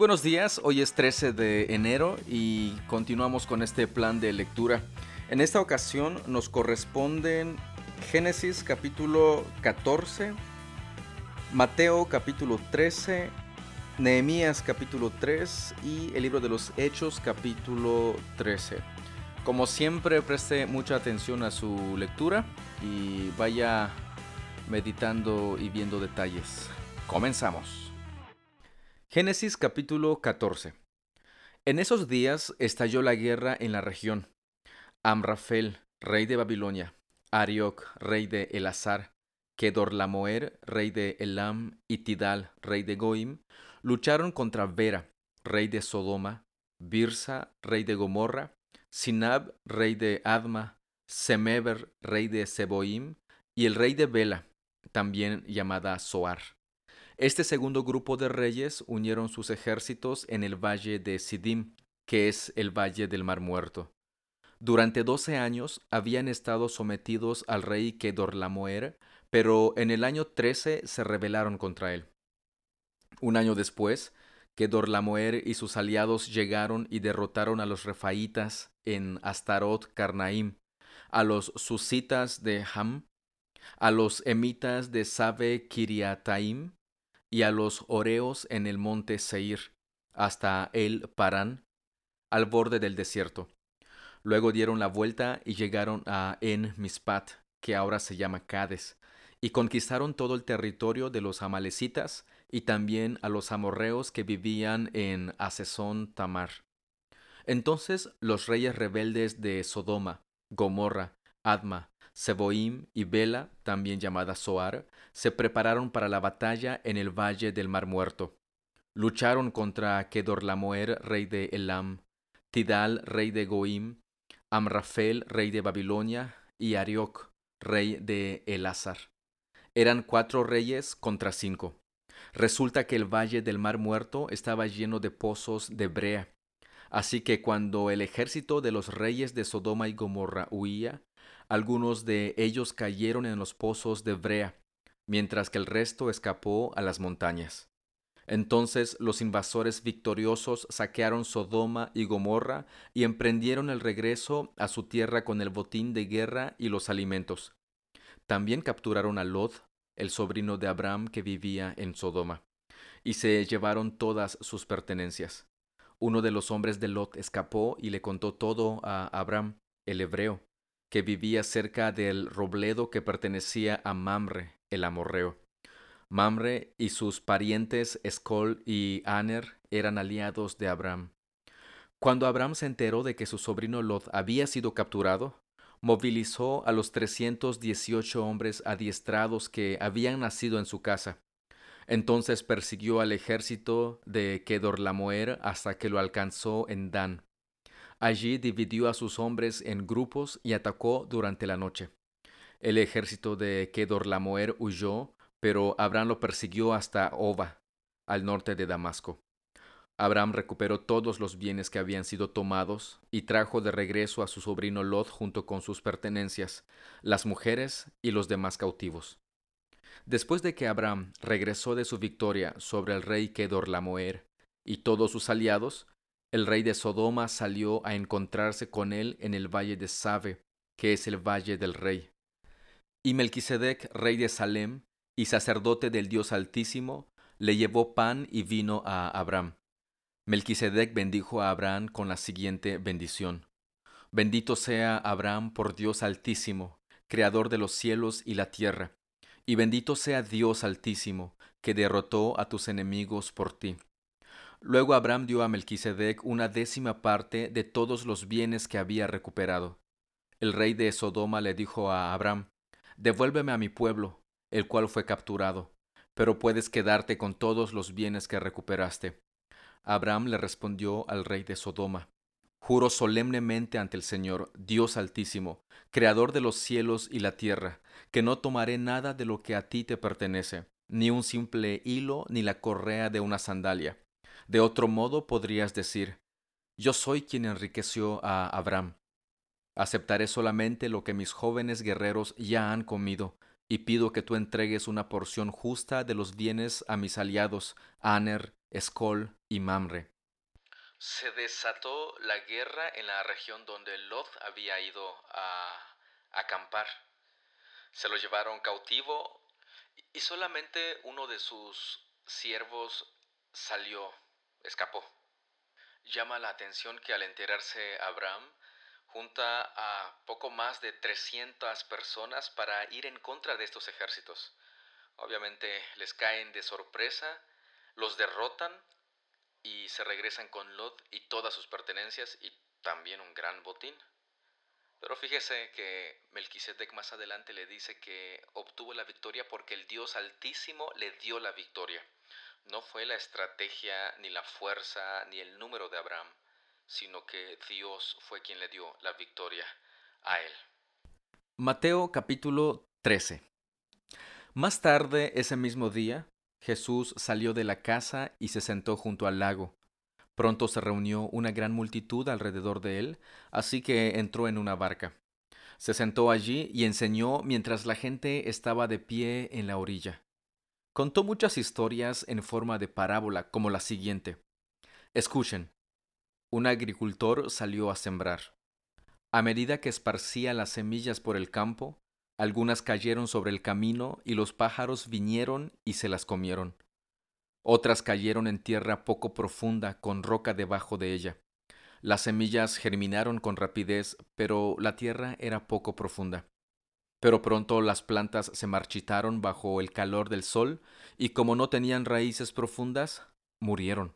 Buenos días, hoy es 13 de enero y continuamos con este plan de lectura. En esta ocasión nos corresponden Génesis capítulo 14, Mateo capítulo 13, Nehemías capítulo 3 y el libro de los Hechos capítulo 13. Como siempre, preste mucha atención a su lectura y vaya meditando y viendo detalles. Comenzamos. Génesis capítulo 14. En esos días estalló la guerra en la región. Amrafel, rey de Babilonia, Arioc, rey de Elazar, Kedorlamoer, rey de Elam, y Tidal, rey de Goim, lucharon contra Vera, rey de Sodoma, Birsa, rey de Gomorra, Sinab, rey de Adma, Semeber, rey de Seboim, y el rey de Bela, también llamada Soar. Este segundo grupo de reyes unieron sus ejércitos en el valle de Sidim, que es el valle del Mar Muerto. Durante doce años habían estado sometidos al rey Kedorlamoer, pero en el año trece se rebelaron contra él. Un año después, Kedorlamoer y sus aliados llegaron y derrotaron a los refaitas en Astarot Karnaim, a los susitas de Ham, a los emitas de Sabe Kiriataim y a los oreos en el monte Seir, hasta el Parán, al borde del desierto. Luego dieron la vuelta y llegaron a En Mispat, que ahora se llama Cades, y conquistaron todo el territorio de los amalecitas y también a los amorreos que vivían en Asesón Tamar. Entonces los reyes rebeldes de Sodoma, Gomorra, Adma, Seboim y Bela, también llamada Soar, se prepararon para la batalla en el valle del Mar Muerto. Lucharon contra Kedorlamoer, rey de Elam, Tidal, rey de Goim, Amrafel, rey de Babilonia, y Arioc, rey de Elazar. Eran cuatro reyes contra cinco. Resulta que el valle del Mar Muerto estaba lleno de pozos de brea. Así que cuando el ejército de los reyes de Sodoma y Gomorra huía, algunos de ellos cayeron en los pozos de brea, mientras que el resto escapó a las montañas. Entonces los invasores victoriosos saquearon Sodoma y Gomorra y emprendieron el regreso a su tierra con el botín de guerra y los alimentos. También capturaron a Lot, el sobrino de Abraham que vivía en Sodoma, y se llevaron todas sus pertenencias. Uno de los hombres de Lot escapó y le contó todo a Abraham, el hebreo, que vivía cerca del robledo que pertenecía a Mamre, el amorreo. Mamre y sus parientes Escol y Aner eran aliados de Abraham. Cuando Abraham se enteró de que su sobrino Lot había sido capturado, movilizó a los trescientos dieciocho hombres adiestrados que habían nacido en su casa. Entonces persiguió al ejército de Kedorlamoer hasta que lo alcanzó en Dan. Allí dividió a sus hombres en grupos y atacó durante la noche. El ejército de Kedorlamoer huyó, pero Abraham lo persiguió hasta Oba, al norte de Damasco. Abraham recuperó todos los bienes que habían sido tomados y trajo de regreso a su sobrino Lot junto con sus pertenencias, las mujeres y los demás cautivos. Después de que Abraham regresó de su victoria sobre el rey Kedorlamoer y todos sus aliados, el rey de Sodoma salió a encontrarse con él en el valle de Sabe, que es el valle del rey. Y Melquisedec, rey de Salem y sacerdote del Dios Altísimo, le llevó pan y vino a Abraham. Melquisedec bendijo a Abraham con la siguiente bendición. Bendito sea Abraham por Dios Altísimo, Creador de los cielos y la tierra, y bendito sea Dios Altísimo, que derrotó a tus enemigos por ti. Luego Abraham dio a Melquisedec una décima parte de todos los bienes que había recuperado. El rey de Sodoma le dijo a Abraham, Devuélveme a mi pueblo, el cual fue capturado, pero puedes quedarte con todos los bienes que recuperaste. Abraham le respondió al rey de Sodoma, Juro solemnemente ante el Señor, Dios Altísimo, Creador de los cielos y la tierra, que no tomaré nada de lo que a ti te pertenece, ni un simple hilo ni la correa de una sandalia de otro modo podrías decir, yo soy quien enriqueció a Abraham. Aceptaré solamente lo que mis jóvenes guerreros ya han comido, y pido que tú entregues una porción justa de los bienes a mis aliados, Aner, Escol y Mamre. Se desató la guerra en la región donde Lot había ido a acampar. Se lo llevaron cautivo y solamente uno de sus siervos salió, escapó. Llama la atención que al enterarse Abraham, junta a poco más de 300 personas para ir en contra de estos ejércitos. Obviamente les caen de sorpresa, los derrotan y se regresan con Lot y todas sus pertenencias y también un gran botín. Pero fíjese que Melquisedec más adelante le dice que obtuvo la victoria porque el Dios Altísimo le dio la victoria. No fue la estrategia, ni la fuerza, ni el número de Abraham, sino que Dios fue quien le dio la victoria a él. Mateo capítulo 13 Más tarde, ese mismo día, Jesús salió de la casa y se sentó junto al lago. Pronto se reunió una gran multitud alrededor de él, así que entró en una barca. Se sentó allí y enseñó mientras la gente estaba de pie en la orilla. Contó muchas historias en forma de parábola, como la siguiente. Escuchen. Un agricultor salió a sembrar. A medida que esparcía las semillas por el campo, algunas cayeron sobre el camino y los pájaros vinieron y se las comieron. Otras cayeron en tierra poco profunda con roca debajo de ella. Las semillas germinaron con rapidez, pero la tierra era poco profunda. Pero pronto las plantas se marchitaron bajo el calor del sol y como no tenían raíces profundas, murieron.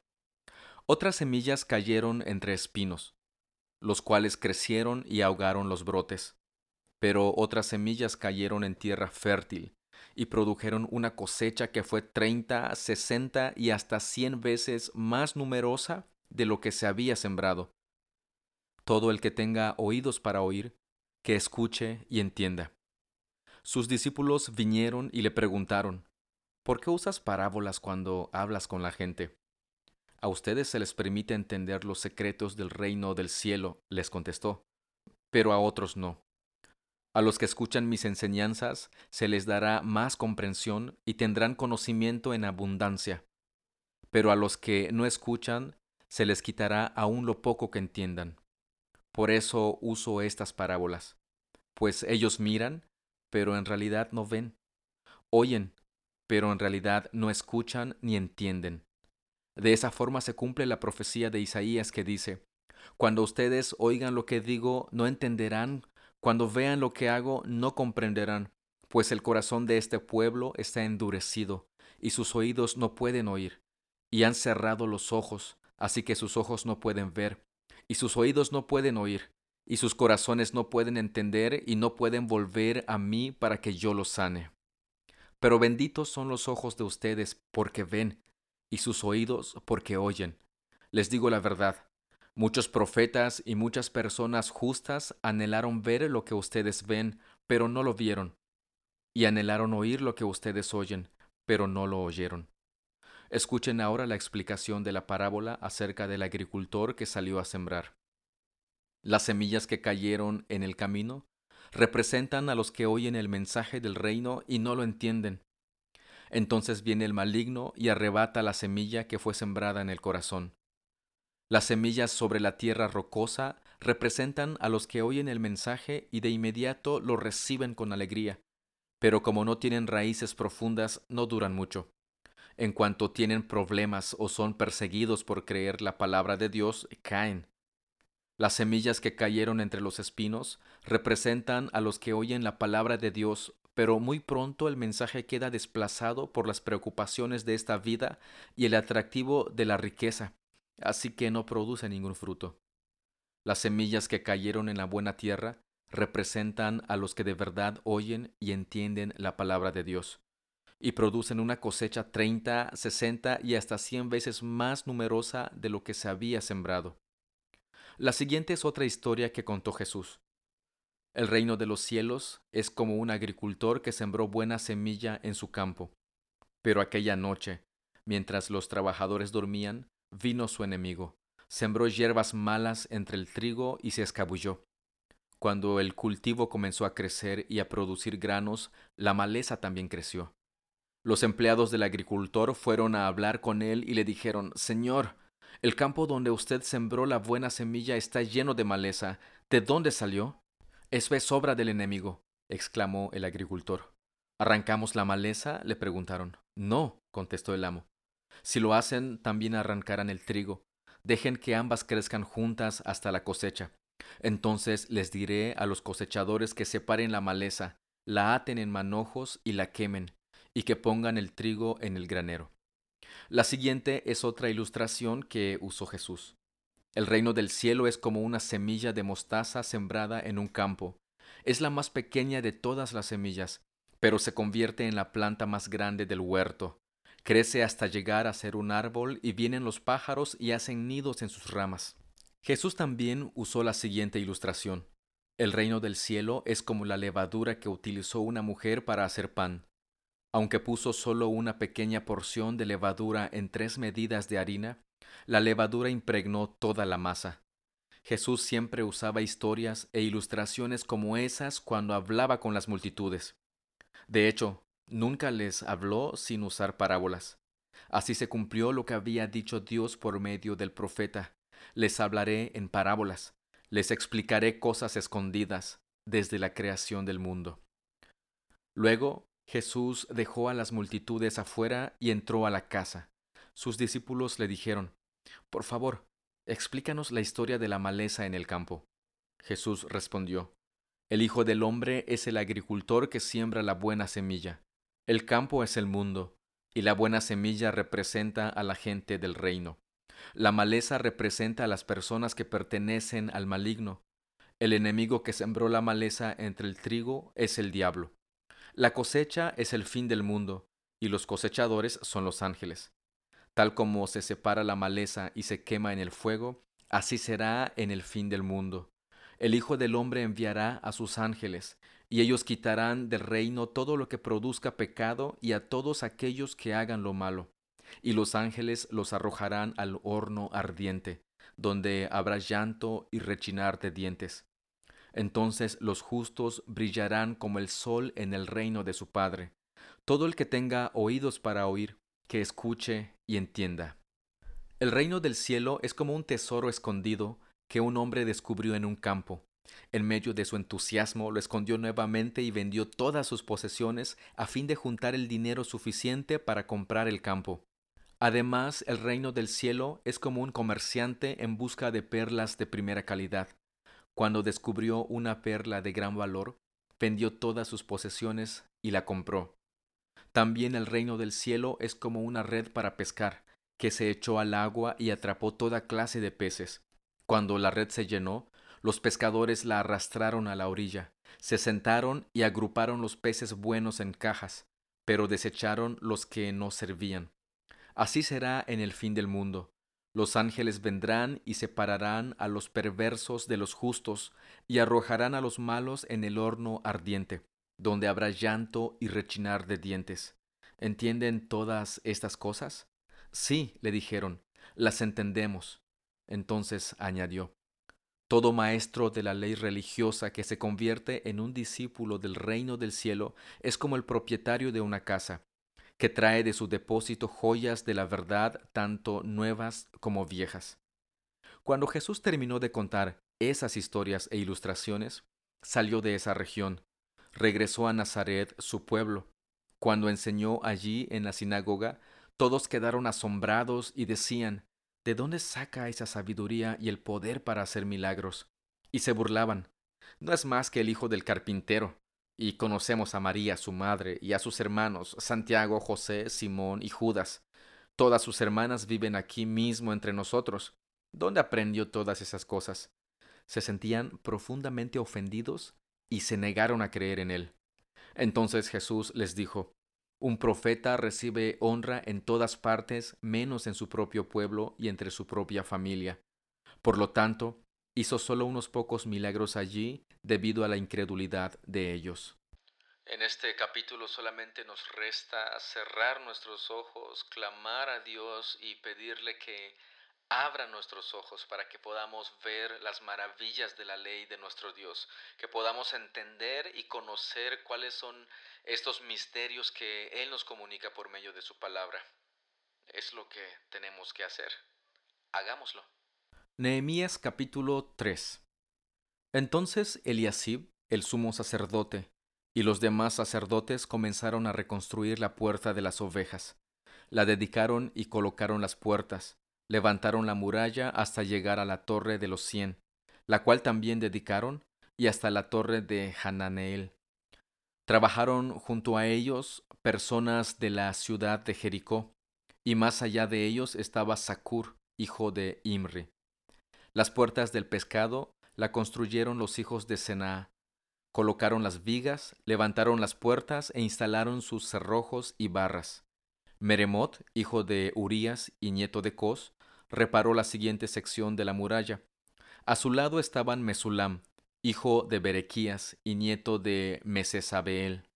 Otras semillas cayeron entre espinos, los cuales crecieron y ahogaron los brotes. Pero otras semillas cayeron en tierra fértil y produjeron una cosecha que fue treinta, sesenta y hasta cien veces más numerosa de lo que se había sembrado. Todo el que tenga oídos para oír, que escuche y entienda. Sus discípulos vinieron y le preguntaron, ¿por qué usas parábolas cuando hablas con la gente? A ustedes se les permite entender los secretos del reino del cielo, les contestó, pero a otros no. A los que escuchan mis enseñanzas se les dará más comprensión y tendrán conocimiento en abundancia, pero a los que no escuchan se les quitará aún lo poco que entiendan. Por eso uso estas parábolas, pues ellos miran, pero en realidad no ven, oyen, pero en realidad no escuchan ni entienden. De esa forma se cumple la profecía de Isaías que dice, Cuando ustedes oigan lo que digo, no entenderán, cuando vean lo que hago, no comprenderán, pues el corazón de este pueblo está endurecido, y sus oídos no pueden oír, y han cerrado los ojos, así que sus ojos no pueden ver, y sus oídos no pueden oír, y sus corazones no pueden entender, y no pueden volver a mí para que yo los sane. Pero benditos son los ojos de ustedes, porque ven, y sus oídos porque oyen. Les digo la verdad, muchos profetas y muchas personas justas anhelaron ver lo que ustedes ven, pero no lo vieron, y anhelaron oír lo que ustedes oyen, pero no lo oyeron. Escuchen ahora la explicación de la parábola acerca del agricultor que salió a sembrar. Las semillas que cayeron en el camino representan a los que oyen el mensaje del reino y no lo entienden. Entonces viene el maligno y arrebata la semilla que fue sembrada en el corazón. Las semillas sobre la tierra rocosa representan a los que oyen el mensaje y de inmediato lo reciben con alegría, pero como no tienen raíces profundas, no duran mucho. En cuanto tienen problemas o son perseguidos por creer la palabra de Dios, caen. Las semillas que cayeron entre los espinos representan a los que oyen la palabra de Dios, pero muy pronto el mensaje queda desplazado por las preocupaciones de esta vida y el atractivo de la riqueza, así que no produce ningún fruto. Las semillas que cayeron en la buena tierra representan a los que de verdad oyen y entienden la palabra de Dios, y producen una cosecha treinta, sesenta y hasta cien veces más numerosa de lo que se había sembrado. La siguiente es otra historia que contó Jesús. El reino de los cielos es como un agricultor que sembró buena semilla en su campo. Pero aquella noche, mientras los trabajadores dormían, vino su enemigo, sembró hierbas malas entre el trigo y se escabulló. Cuando el cultivo comenzó a crecer y a producir granos, la maleza también creció. Los empleados del agricultor fueron a hablar con él y le dijeron, Señor, El campo donde usted sembró la buena semilla está lleno de maleza. ¿De dónde salió? Eso es obra del enemigo, exclamó el agricultor. ¿Arrancamos la maleza? le preguntaron. No, contestó el amo. Si lo hacen, también arrancarán el trigo. Dejen que ambas crezcan juntas hasta la cosecha. Entonces les diré a los cosechadores que separen la maleza, la aten en manojos y la quemen, y que pongan el trigo en el granero. La siguiente es otra ilustración que usó Jesús. El reino del cielo es como una semilla de mostaza sembrada en un campo. Es la más pequeña de todas las semillas, pero se convierte en la planta más grande del huerto. Crece hasta llegar a ser un árbol y vienen los pájaros y hacen nidos en sus ramas. Jesús también usó la siguiente ilustración. El reino del cielo es como la levadura que utilizó una mujer para hacer pan. Aunque puso solo una pequeña porción de levadura en tres medidas de harina, la levadura impregnó toda la masa. Jesús siempre usaba historias e ilustraciones como esas cuando hablaba con las multitudes. De hecho, nunca les habló sin usar parábolas. Así se cumplió lo que había dicho Dios por medio del profeta les hablaré en parábolas, les explicaré cosas escondidas desde la creación del mundo. Luego Jesús dejó a las multitudes afuera y entró a la casa. Sus discípulos le dijeron, Por favor, explícanos la historia de la maleza en el campo. Jesús respondió, El Hijo del Hombre es el agricultor que siembra la buena semilla. El campo es el mundo, y la buena semilla representa a la gente del reino. La maleza representa a las personas que pertenecen al maligno. El enemigo que sembró la maleza entre el trigo es el diablo. La cosecha es el fin del mundo, y los cosechadores son los ángeles. Tal como se separa la maleza y se quema en el fuego, así será en el fin del mundo. El Hijo del Hombre enviará a sus ángeles, y ellos quitarán del reino todo lo que produzca pecado y a todos aquellos que hagan lo malo y los ángeles los arrojarán al horno ardiente, donde habrá llanto y rechinar de dientes. Entonces los justos brillarán como el sol en el reino de su Padre. Todo el que tenga oídos para oír, que escuche y entienda. El reino del cielo es como un tesoro escondido que un hombre descubrió en un campo. En medio de su entusiasmo lo escondió nuevamente y vendió todas sus posesiones a fin de juntar el dinero suficiente para comprar el campo. Además, el reino del cielo es como un comerciante en busca de perlas de primera calidad. Cuando descubrió una perla de gran valor, vendió todas sus posesiones y la compró. También el reino del cielo es como una red para pescar, que se echó al agua y atrapó toda clase de peces. Cuando la red se llenó, los pescadores la arrastraron a la orilla, se sentaron y agruparon los peces buenos en cajas, pero desecharon los que no servían. Así será en el fin del mundo. Los ángeles vendrán y separarán a los perversos de los justos y arrojarán a los malos en el horno ardiente, donde habrá llanto y rechinar de dientes. ¿Entienden todas estas cosas? Sí, le dijeron, las entendemos. Entonces añadió, todo maestro de la ley religiosa que se convierte en un discípulo del reino del cielo es como el propietario de una casa que trae de su depósito joyas de la verdad, tanto nuevas como viejas. Cuando Jesús terminó de contar esas historias e ilustraciones, salió de esa región, regresó a Nazaret, su pueblo. Cuando enseñó allí en la sinagoga, todos quedaron asombrados y decían, ¿De dónde saca esa sabiduría y el poder para hacer milagros? Y se burlaban. No es más que el hijo del carpintero. Y conocemos a María, su madre, y a sus hermanos, Santiago, José, Simón y Judas. Todas sus hermanas viven aquí mismo entre nosotros. ¿Dónde aprendió todas esas cosas? Se sentían profundamente ofendidos y se negaron a creer en él. Entonces Jesús les dijo, Un profeta recibe honra en todas partes menos en su propio pueblo y entre su propia familia. Por lo tanto, hizo solo unos pocos milagros allí debido a la incredulidad de ellos. En este capítulo solamente nos resta cerrar nuestros ojos, clamar a Dios y pedirle que abra nuestros ojos para que podamos ver las maravillas de la ley de nuestro Dios, que podamos entender y conocer cuáles son estos misterios que Él nos comunica por medio de su palabra. Es lo que tenemos que hacer. hagámoslo. Nehemías capítulo 3 Entonces Eliasib, el sumo sacerdote, y los demás sacerdotes comenzaron a reconstruir la puerta de las ovejas. La dedicaron y colocaron las puertas, levantaron la muralla hasta llegar a la torre de los cien, la cual también dedicaron, y hasta la torre de Hananeel. Trabajaron junto a ellos personas de la ciudad de Jericó, y más allá de ellos estaba Sacur, hijo de Imri. Las puertas del pescado la construyeron los hijos de Senaa. Colocaron las vigas, levantaron las puertas e instalaron sus cerrojos y barras. Meremot, hijo de Urías y nieto de Cos, reparó la siguiente sección de la muralla. A su lado estaban Mesulam, hijo de Berequías y nieto de Mesesabeel,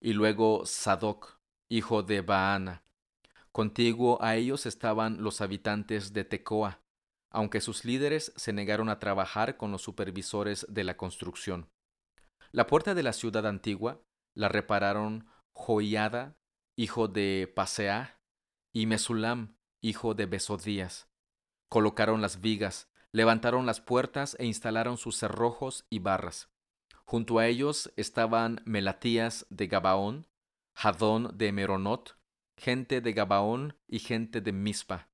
y luego Sadoc, hijo de Baana. Contiguo a ellos estaban los habitantes de Tecoa, aunque sus líderes se negaron a trabajar con los supervisores de la construcción. La puerta de la ciudad antigua la repararon Joiada, hijo de Pasea, y Mesulam, hijo de Besodías. Colocaron las vigas, levantaron las puertas e instalaron sus cerrojos y barras. Junto a ellos estaban Melatías de Gabaón, Jadón de Meronot, gente de Gabaón y gente de Mispa,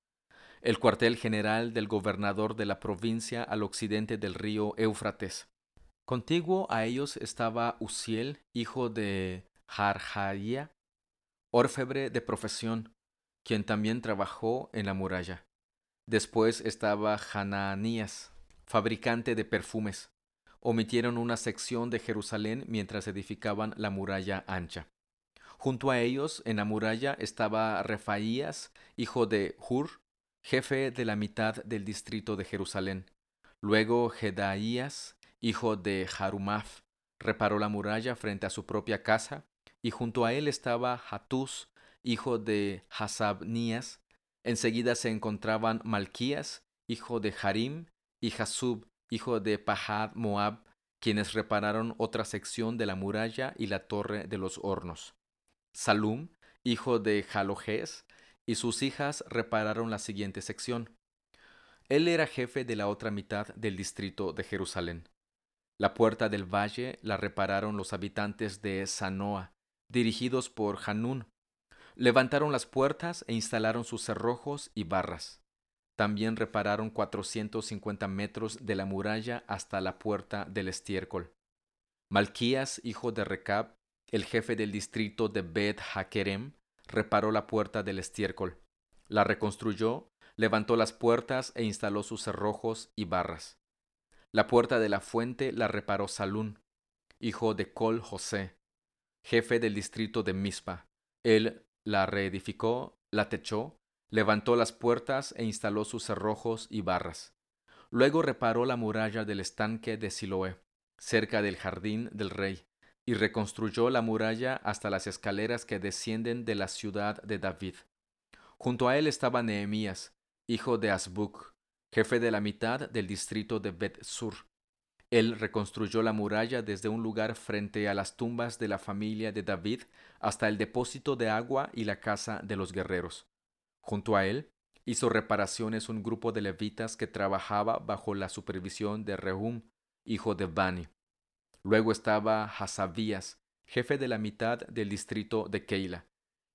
el cuartel general del gobernador de la provincia al occidente del río Éufrates. Contiguo a ellos estaba Uziel, hijo de Jarjaía, orfebre de profesión, quien también trabajó en la muralla. Después estaba Hananías, fabricante de perfumes. Omitieron una sección de Jerusalén mientras edificaban la muralla ancha. Junto a ellos, en la muralla, estaba Refaías, hijo de Hur, jefe de la mitad del distrito de Jerusalén. Luego Jedaías, hijo de Harumaf, reparó la muralla frente a su propia casa, y junto a él estaba Hatús, hijo de Hasabnías, Enseguida se encontraban Malquías, hijo de Harim, y Jasub, hijo de Pahad Moab, quienes repararon otra sección de la muralla y la torre de los hornos. Salum, hijo de Jalojes, y sus hijas repararon la siguiente sección. Él era jefe de la otra mitad del distrito de Jerusalén. La puerta del valle la repararon los habitantes de Sanoa, dirigidos por Hanún, Levantaron las puertas e instalaron sus cerrojos y barras. También repararon 450 metros de la muralla hasta la puerta del estiércol. Malquías, hijo de Recab, el jefe del distrito de Bet Hakerem, reparó la puerta del estiércol. La reconstruyó, levantó las puertas e instaló sus cerrojos y barras. La puerta de la fuente la reparó Salún, hijo de Col José, jefe del distrito de Mispa. Él la reedificó, la techó, levantó las puertas e instaló sus cerrojos y barras. Luego reparó la muralla del estanque de Siloé, cerca del jardín del rey, y reconstruyó la muralla hasta las escaleras que descienden de la ciudad de David. Junto a él estaba Nehemías, hijo de Asbuk, jefe de la mitad del distrito de Bet-Sur. Él reconstruyó la muralla desde un lugar frente a las tumbas de la familia de David hasta el depósito de agua y la casa de los guerreros. Junto a él hizo reparaciones un grupo de levitas que trabajaba bajo la supervisión de Rehum, hijo de Bani. Luego estaba Hasabías, jefe de la mitad del distrito de Keila,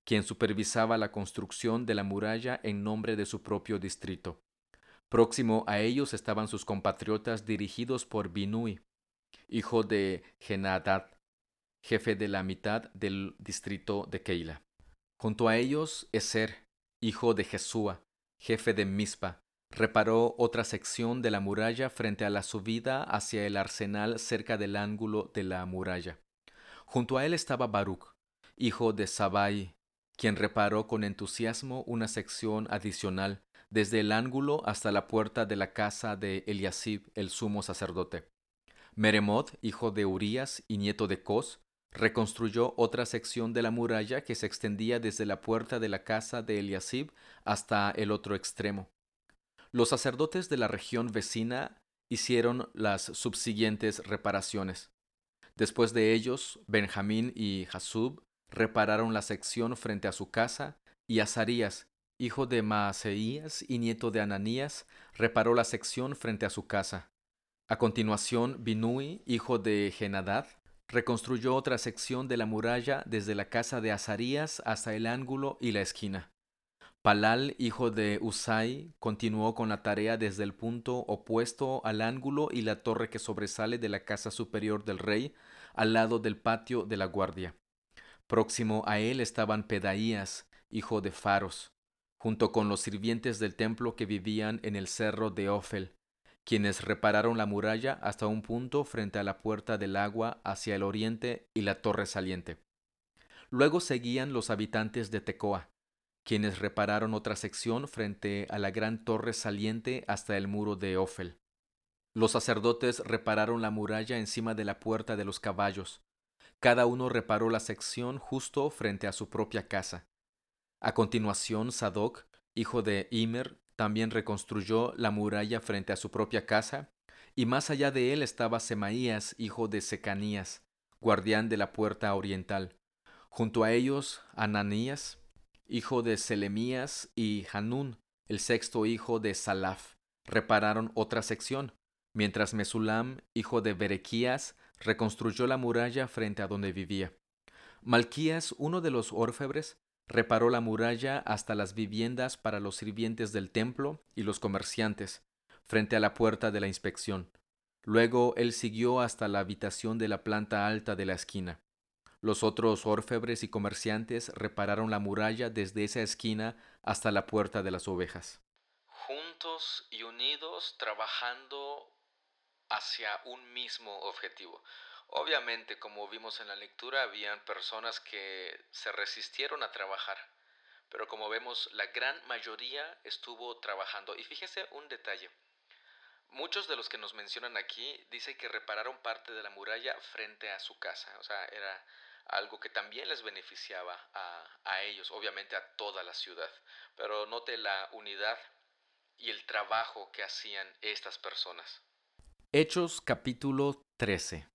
quien supervisaba la construcción de la muralla en nombre de su propio distrito. Próximo a ellos estaban sus compatriotas dirigidos por Binui, hijo de Genadad, jefe de la mitad del distrito de Keila. Junto a ellos, Eser, hijo de Jesúa, jefe de Mispa, reparó otra sección de la muralla frente a la subida hacia el arsenal cerca del ángulo de la muralla. Junto a él estaba Baruch, hijo de Sabai, quien reparó con entusiasmo una sección adicional desde el ángulo hasta la puerta de la casa de Eliasib, el sumo sacerdote. Meremot, hijo de Urías y nieto de Cos, reconstruyó otra sección de la muralla que se extendía desde la puerta de la casa de Eliasib hasta el otro extremo. Los sacerdotes de la región vecina hicieron las subsiguientes reparaciones. Después de ellos, Benjamín y Jasub repararon la sección frente a su casa, y Azarías, hijo de Maaseías y nieto de Ananías, reparó la sección frente a su casa. A continuación, Binui, hijo de Genadad, reconstruyó otra sección de la muralla desde la casa de Azarías hasta el ángulo y la esquina. Palal, hijo de Usai, continuó con la tarea desde el punto opuesto al ángulo y la torre que sobresale de la casa superior del rey, al lado del patio de la guardia. Próximo a él estaban Pedaías, hijo de Faros, junto con los sirvientes del templo que vivían en el cerro de Ofel, quienes repararon la muralla hasta un punto frente a la puerta del agua hacia el oriente y la torre saliente. Luego seguían los habitantes de Tecoa, quienes repararon otra sección frente a la gran torre saliente hasta el muro de Ofel. Los sacerdotes repararon la muralla encima de la puerta de los caballos. Cada uno reparó la sección justo frente a su propia casa. A continuación, Sadoc, hijo de Imer, también reconstruyó la muralla frente a su propia casa, y más allá de él estaba Semaías, hijo de Secanías, guardián de la puerta oriental. Junto a ellos, Ananías, hijo de Selemías, y Hanún, el sexto hijo de Salaf, repararon otra sección, mientras Mesulam, hijo de Berequías, reconstruyó la muralla frente a donde vivía. Malquías, uno de los orfebres, Reparó la muralla hasta las viviendas para los sirvientes del templo y los comerciantes, frente a la puerta de la inspección. Luego él siguió hasta la habitación de la planta alta de la esquina. Los otros orfebres y comerciantes repararon la muralla desde esa esquina hasta la puerta de las ovejas. Juntos y unidos trabajando hacia un mismo objetivo. Obviamente, como vimos en la lectura, habían personas que se resistieron a trabajar, pero como vemos, la gran mayoría estuvo trabajando. Y fíjese un detalle. Muchos de los que nos mencionan aquí dicen que repararon parte de la muralla frente a su casa, o sea, era algo que también les beneficiaba a, a ellos, obviamente a toda la ciudad. Pero note la unidad y el trabajo que hacían estas personas. Hechos capítulo 13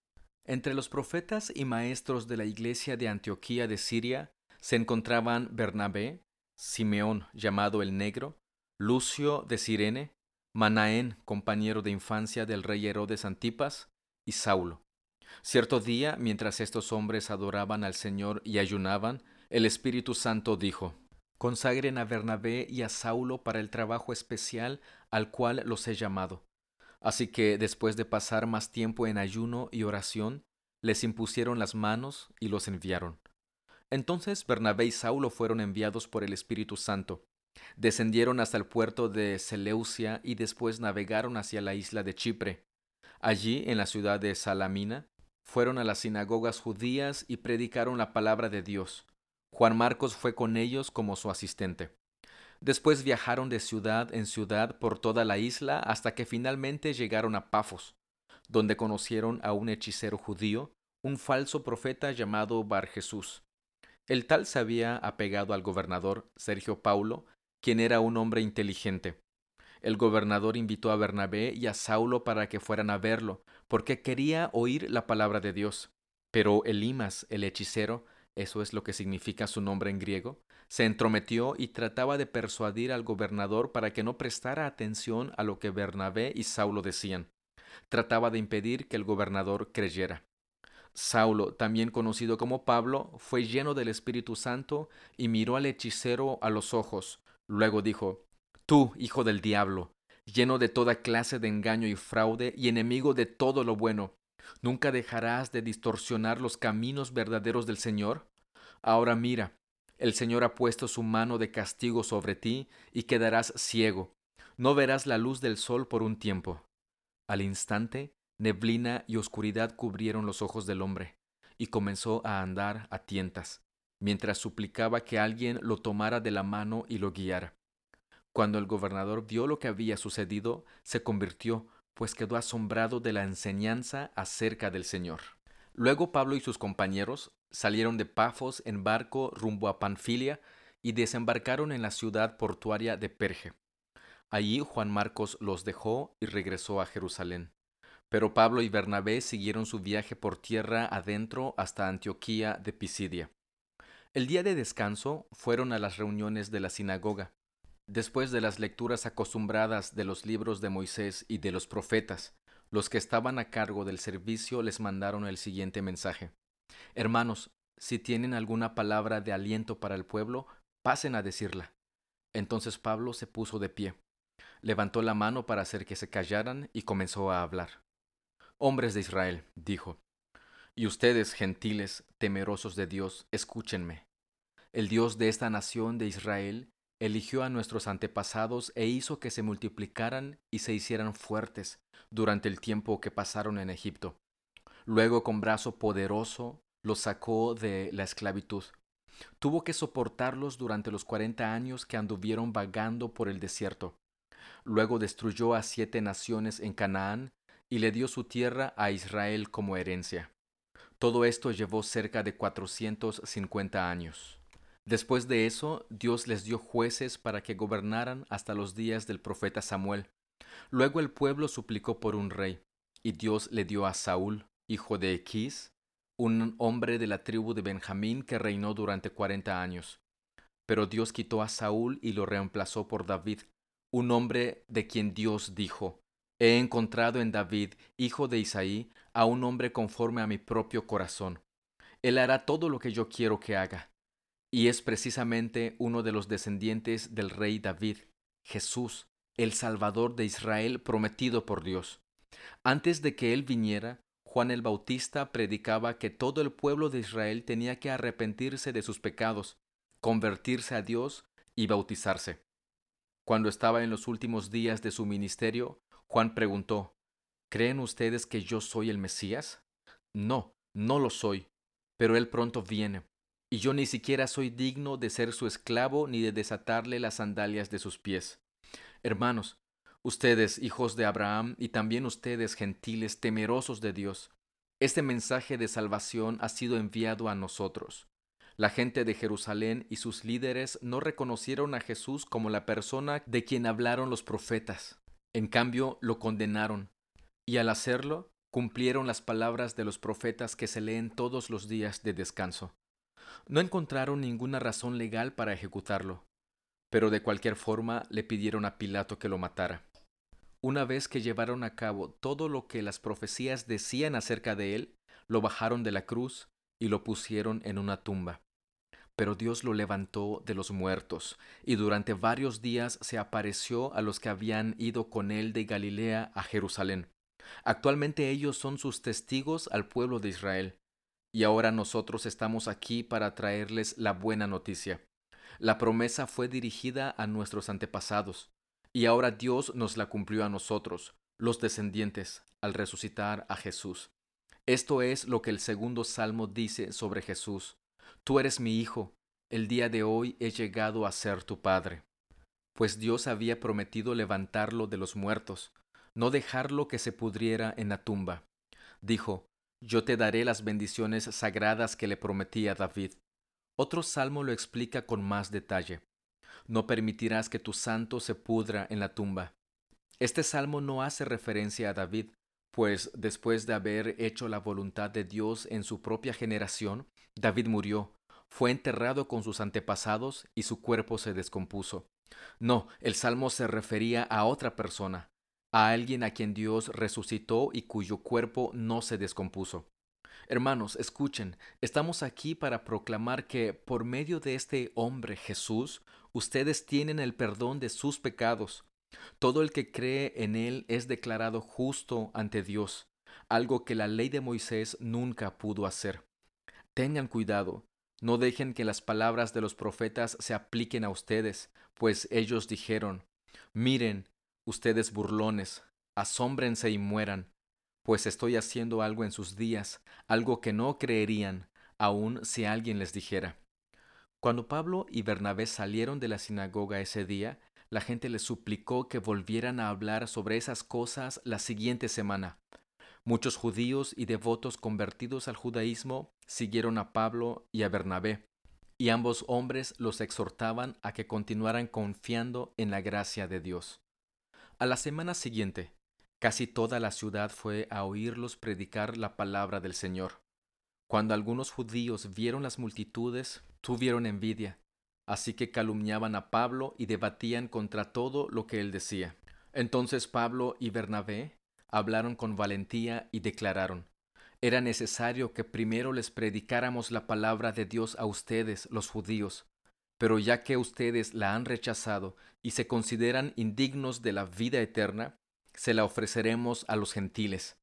entre los profetas y maestros de la iglesia de Antioquía de Siria se encontraban Bernabé, Simeón llamado el Negro, Lucio de Sirene, Manaén, compañero de infancia del rey Herodes Antipas, y Saulo. Cierto día, mientras estos hombres adoraban al Señor y ayunaban, el Espíritu Santo dijo, Consagren a Bernabé y a Saulo para el trabajo especial al cual los he llamado. Así que después de pasar más tiempo en ayuno y oración, les impusieron las manos y los enviaron. Entonces Bernabé y Saulo fueron enviados por el Espíritu Santo. Descendieron hasta el puerto de Seleucia y después navegaron hacia la isla de Chipre. Allí, en la ciudad de Salamina, fueron a las sinagogas judías y predicaron la palabra de Dios. Juan Marcos fue con ellos como su asistente. Después viajaron de ciudad en ciudad por toda la isla hasta que finalmente llegaron a Pafos, donde conocieron a un hechicero judío, un falso profeta llamado Bar Jesús. El tal se había apegado al gobernador Sergio Paulo, quien era un hombre inteligente. El gobernador invitó a Bernabé y a Saulo para que fueran a verlo, porque quería oír la palabra de Dios. Pero Elimas, el hechicero, eso es lo que significa su nombre en griego, se entrometió y trataba de persuadir al gobernador para que no prestara atención a lo que Bernabé y Saulo decían. Trataba de impedir que el gobernador creyera. Saulo, también conocido como Pablo, fue lleno del Espíritu Santo y miró al hechicero a los ojos. Luego dijo, Tú, hijo del diablo, lleno de toda clase de engaño y fraude y enemigo de todo lo bueno, ¿nunca dejarás de distorsionar los caminos verdaderos del Señor? Ahora mira, el Señor ha puesto su mano de castigo sobre ti y quedarás ciego. No verás la luz del sol por un tiempo. Al instante, neblina y oscuridad cubrieron los ojos del hombre, y comenzó a andar a tientas, mientras suplicaba que alguien lo tomara de la mano y lo guiara. Cuando el gobernador vio lo que había sucedido, se convirtió, pues quedó asombrado de la enseñanza acerca del Señor. Luego Pablo y sus compañeros salieron de Pafos en barco rumbo a Panfilia y desembarcaron en la ciudad portuaria de Perge. Allí Juan Marcos los dejó y regresó a Jerusalén. Pero Pablo y Bernabé siguieron su viaje por tierra adentro hasta Antioquía de Pisidia. El día de descanso fueron a las reuniones de la sinagoga. Después de las lecturas acostumbradas de los libros de Moisés y de los profetas, los que estaban a cargo del servicio les mandaron el siguiente mensaje. Hermanos, si tienen alguna palabra de aliento para el pueblo, pasen a decirla. Entonces Pablo se puso de pie, levantó la mano para hacer que se callaran y comenzó a hablar. Hombres de Israel, dijo, y ustedes, gentiles, temerosos de Dios, escúchenme. El Dios de esta nación de Israel eligió a nuestros antepasados e hizo que se multiplicaran y se hicieran fuertes durante el tiempo que pasaron en Egipto. Luego con brazo poderoso los sacó de la esclavitud. Tuvo que soportarlos durante los cuarenta años que anduvieron vagando por el desierto. Luego destruyó a siete naciones en Canaán y le dio su tierra a Israel como herencia. Todo esto llevó cerca de cuatrocientos cincuenta años. Después de eso, Dios les dio jueces para que gobernaran hasta los días del profeta Samuel. Luego el pueblo suplicó por un rey, y Dios le dio a Saúl, hijo de Equís, un hombre de la tribu de Benjamín que reinó durante cuarenta años. Pero Dios quitó a Saúl y lo reemplazó por David, un hombre de quien Dios dijo, He encontrado en David, hijo de Isaí, a un hombre conforme a mi propio corazón. Él hará todo lo que yo quiero que haga y es precisamente uno de los descendientes del rey David, Jesús, el Salvador de Israel prometido por Dios. Antes de que él viniera, Juan el Bautista predicaba que todo el pueblo de Israel tenía que arrepentirse de sus pecados, convertirse a Dios y bautizarse. Cuando estaba en los últimos días de su ministerio, Juan preguntó, ¿Creen ustedes que yo soy el Mesías? No, no lo soy, pero él pronto viene y yo ni siquiera soy digno de ser su esclavo ni de desatarle las sandalias de sus pies. Hermanos, ustedes, hijos de Abraham, y también ustedes, gentiles, temerosos de Dios, este mensaje de salvación ha sido enviado a nosotros. La gente de Jerusalén y sus líderes no reconocieron a Jesús como la persona de quien hablaron los profetas. En cambio, lo condenaron, y al hacerlo, cumplieron las palabras de los profetas que se leen todos los días de descanso. No encontraron ninguna razón legal para ejecutarlo, pero de cualquier forma le pidieron a Pilato que lo matara. Una vez que llevaron a cabo todo lo que las profecías decían acerca de él, lo bajaron de la cruz y lo pusieron en una tumba. Pero Dios lo levantó de los muertos, y durante varios días se apareció a los que habían ido con él de Galilea a Jerusalén. Actualmente ellos son sus testigos al pueblo de Israel y ahora nosotros estamos aquí para traerles la buena noticia. La promesa fue dirigida a nuestros antepasados, y ahora Dios nos la cumplió a nosotros, los descendientes, al resucitar a Jesús. Esto es lo que el segundo salmo dice sobre Jesús. Tú eres mi Hijo, el día de hoy he llegado a ser tu Padre. Pues Dios había prometido levantarlo de los muertos, no dejarlo que se pudriera en la tumba. Dijo, yo te daré las bendiciones sagradas que le prometí a David. Otro salmo lo explica con más detalle. No permitirás que tu santo se pudra en la tumba. Este salmo no hace referencia a David, pues después de haber hecho la voluntad de Dios en su propia generación, David murió, fue enterrado con sus antepasados y su cuerpo se descompuso. No, el salmo se refería a otra persona, a alguien a quien Dios resucitó y cuyo cuerpo no se descompuso. Hermanos, escuchen, estamos aquí para proclamar que por medio de este hombre Jesús, ustedes tienen el perdón de sus pecados. Todo el que cree en Él es declarado justo ante Dios, algo que la ley de Moisés nunca pudo hacer. Tengan cuidado, no dejen que las palabras de los profetas se apliquen a ustedes, pues ellos dijeron, miren, Ustedes burlones, asómbrense y mueran, pues estoy haciendo algo en sus días, algo que no creerían, aun si alguien les dijera. Cuando Pablo y Bernabé salieron de la sinagoga ese día, la gente les suplicó que volvieran a hablar sobre esas cosas la siguiente semana. Muchos judíos y devotos convertidos al judaísmo siguieron a Pablo y a Bernabé, y ambos hombres los exhortaban a que continuaran confiando en la gracia de Dios. A la semana siguiente, casi toda la ciudad fue a oírlos predicar la palabra del Señor. Cuando algunos judíos vieron las multitudes, tuvieron envidia, así que calumniaban a Pablo y debatían contra todo lo que él decía. Entonces Pablo y Bernabé hablaron con valentía y declararon, era necesario que primero les predicáramos la palabra de Dios a ustedes, los judíos, pero ya que ustedes la han rechazado y se consideran indignos de la vida eterna, se la ofreceremos a los gentiles.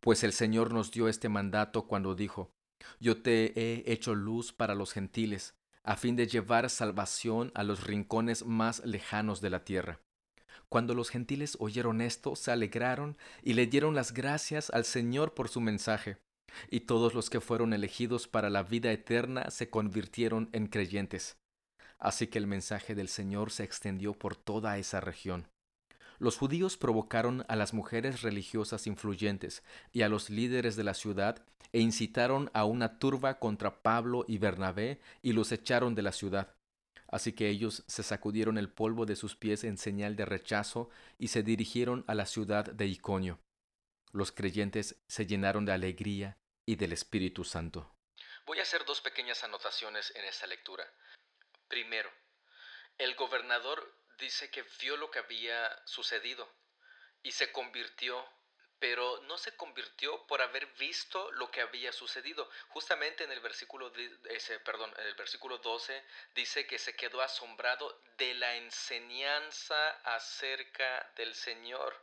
Pues el Señor nos dio este mandato cuando dijo, Yo te he hecho luz para los gentiles, a fin de llevar salvación a los rincones más lejanos de la tierra. Cuando los gentiles oyeron esto, se alegraron y le dieron las gracias al Señor por su mensaje, y todos los que fueron elegidos para la vida eterna se convirtieron en creyentes. Así que el mensaje del Señor se extendió por toda esa región. Los judíos provocaron a las mujeres religiosas influyentes y a los líderes de la ciudad e incitaron a una turba contra Pablo y Bernabé y los echaron de la ciudad. Así que ellos se sacudieron el polvo de sus pies en señal de rechazo y se dirigieron a la ciudad de Iconio. Los creyentes se llenaron de alegría y del Espíritu Santo. Voy a hacer dos pequeñas anotaciones en esta lectura. Primero, el gobernador dice que vio lo que había sucedido y se convirtió, pero no se convirtió por haber visto lo que había sucedido. Justamente en el versículo ese, perdón, en el versículo 12 dice que se quedó asombrado de la enseñanza acerca del Señor.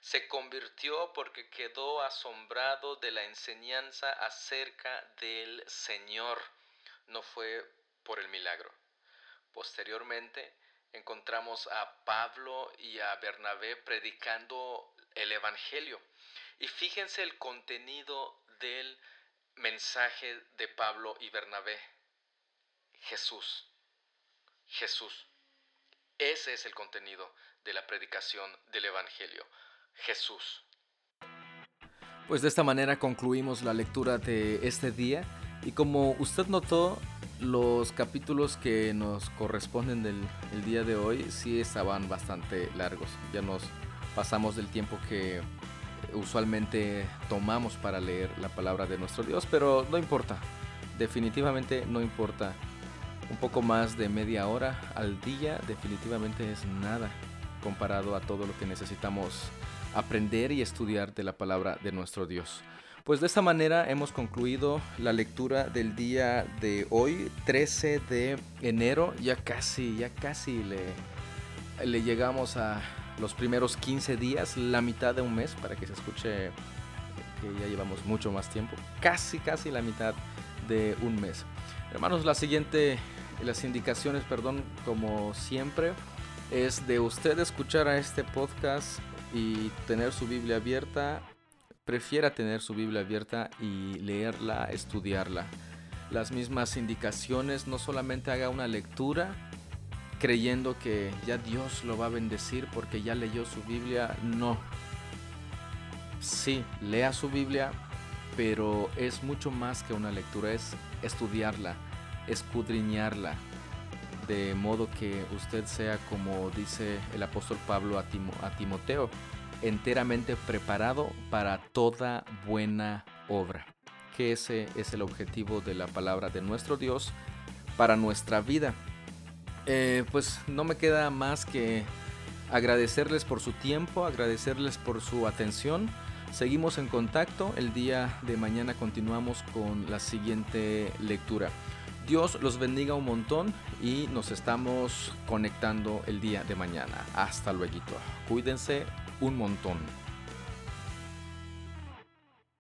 Se convirtió porque quedó asombrado de la enseñanza acerca del Señor. No fue por el milagro. Posteriormente encontramos a Pablo y a Bernabé predicando el Evangelio. Y fíjense el contenido del mensaje de Pablo y Bernabé. Jesús. Jesús. Ese es el contenido de la predicación del Evangelio. Jesús. Pues de esta manera concluimos la lectura de este día y como usted notó, los capítulos que nos corresponden del día de hoy sí estaban bastante largos. Ya nos pasamos del tiempo que usualmente tomamos para leer la palabra de nuestro Dios, pero no importa. Definitivamente no importa. Un poco más de media hora al día definitivamente es nada comparado a todo lo que necesitamos aprender y estudiar de la palabra de nuestro Dios. Pues de esta manera hemos concluido la lectura del día de hoy, 13 de enero. Ya casi, ya casi le, le llegamos a los primeros 15 días, la mitad de un mes, para que se escuche que ya llevamos mucho más tiempo. Casi, casi la mitad de un mes. Hermanos, la siguiente, las indicaciones, perdón, como siempre, es de usted escuchar a este podcast y tener su Biblia abierta prefiera tener su Biblia abierta y leerla, estudiarla. Las mismas indicaciones, no solamente haga una lectura creyendo que ya Dios lo va a bendecir porque ya leyó su Biblia, no. Sí, lea su Biblia, pero es mucho más que una lectura, es estudiarla, escudriñarla, de modo que usted sea como dice el apóstol Pablo a, a Timoteo, enteramente preparado para toda buena obra. Que ese es el objetivo de la palabra de nuestro Dios para nuestra vida. Eh, pues no me queda más que agradecerles por su tiempo, agradecerles por su atención. Seguimos en contacto. El día de mañana continuamos con la siguiente lectura. Dios los bendiga un montón y nos estamos conectando el día de mañana. Hasta luego. Cuídense un montón.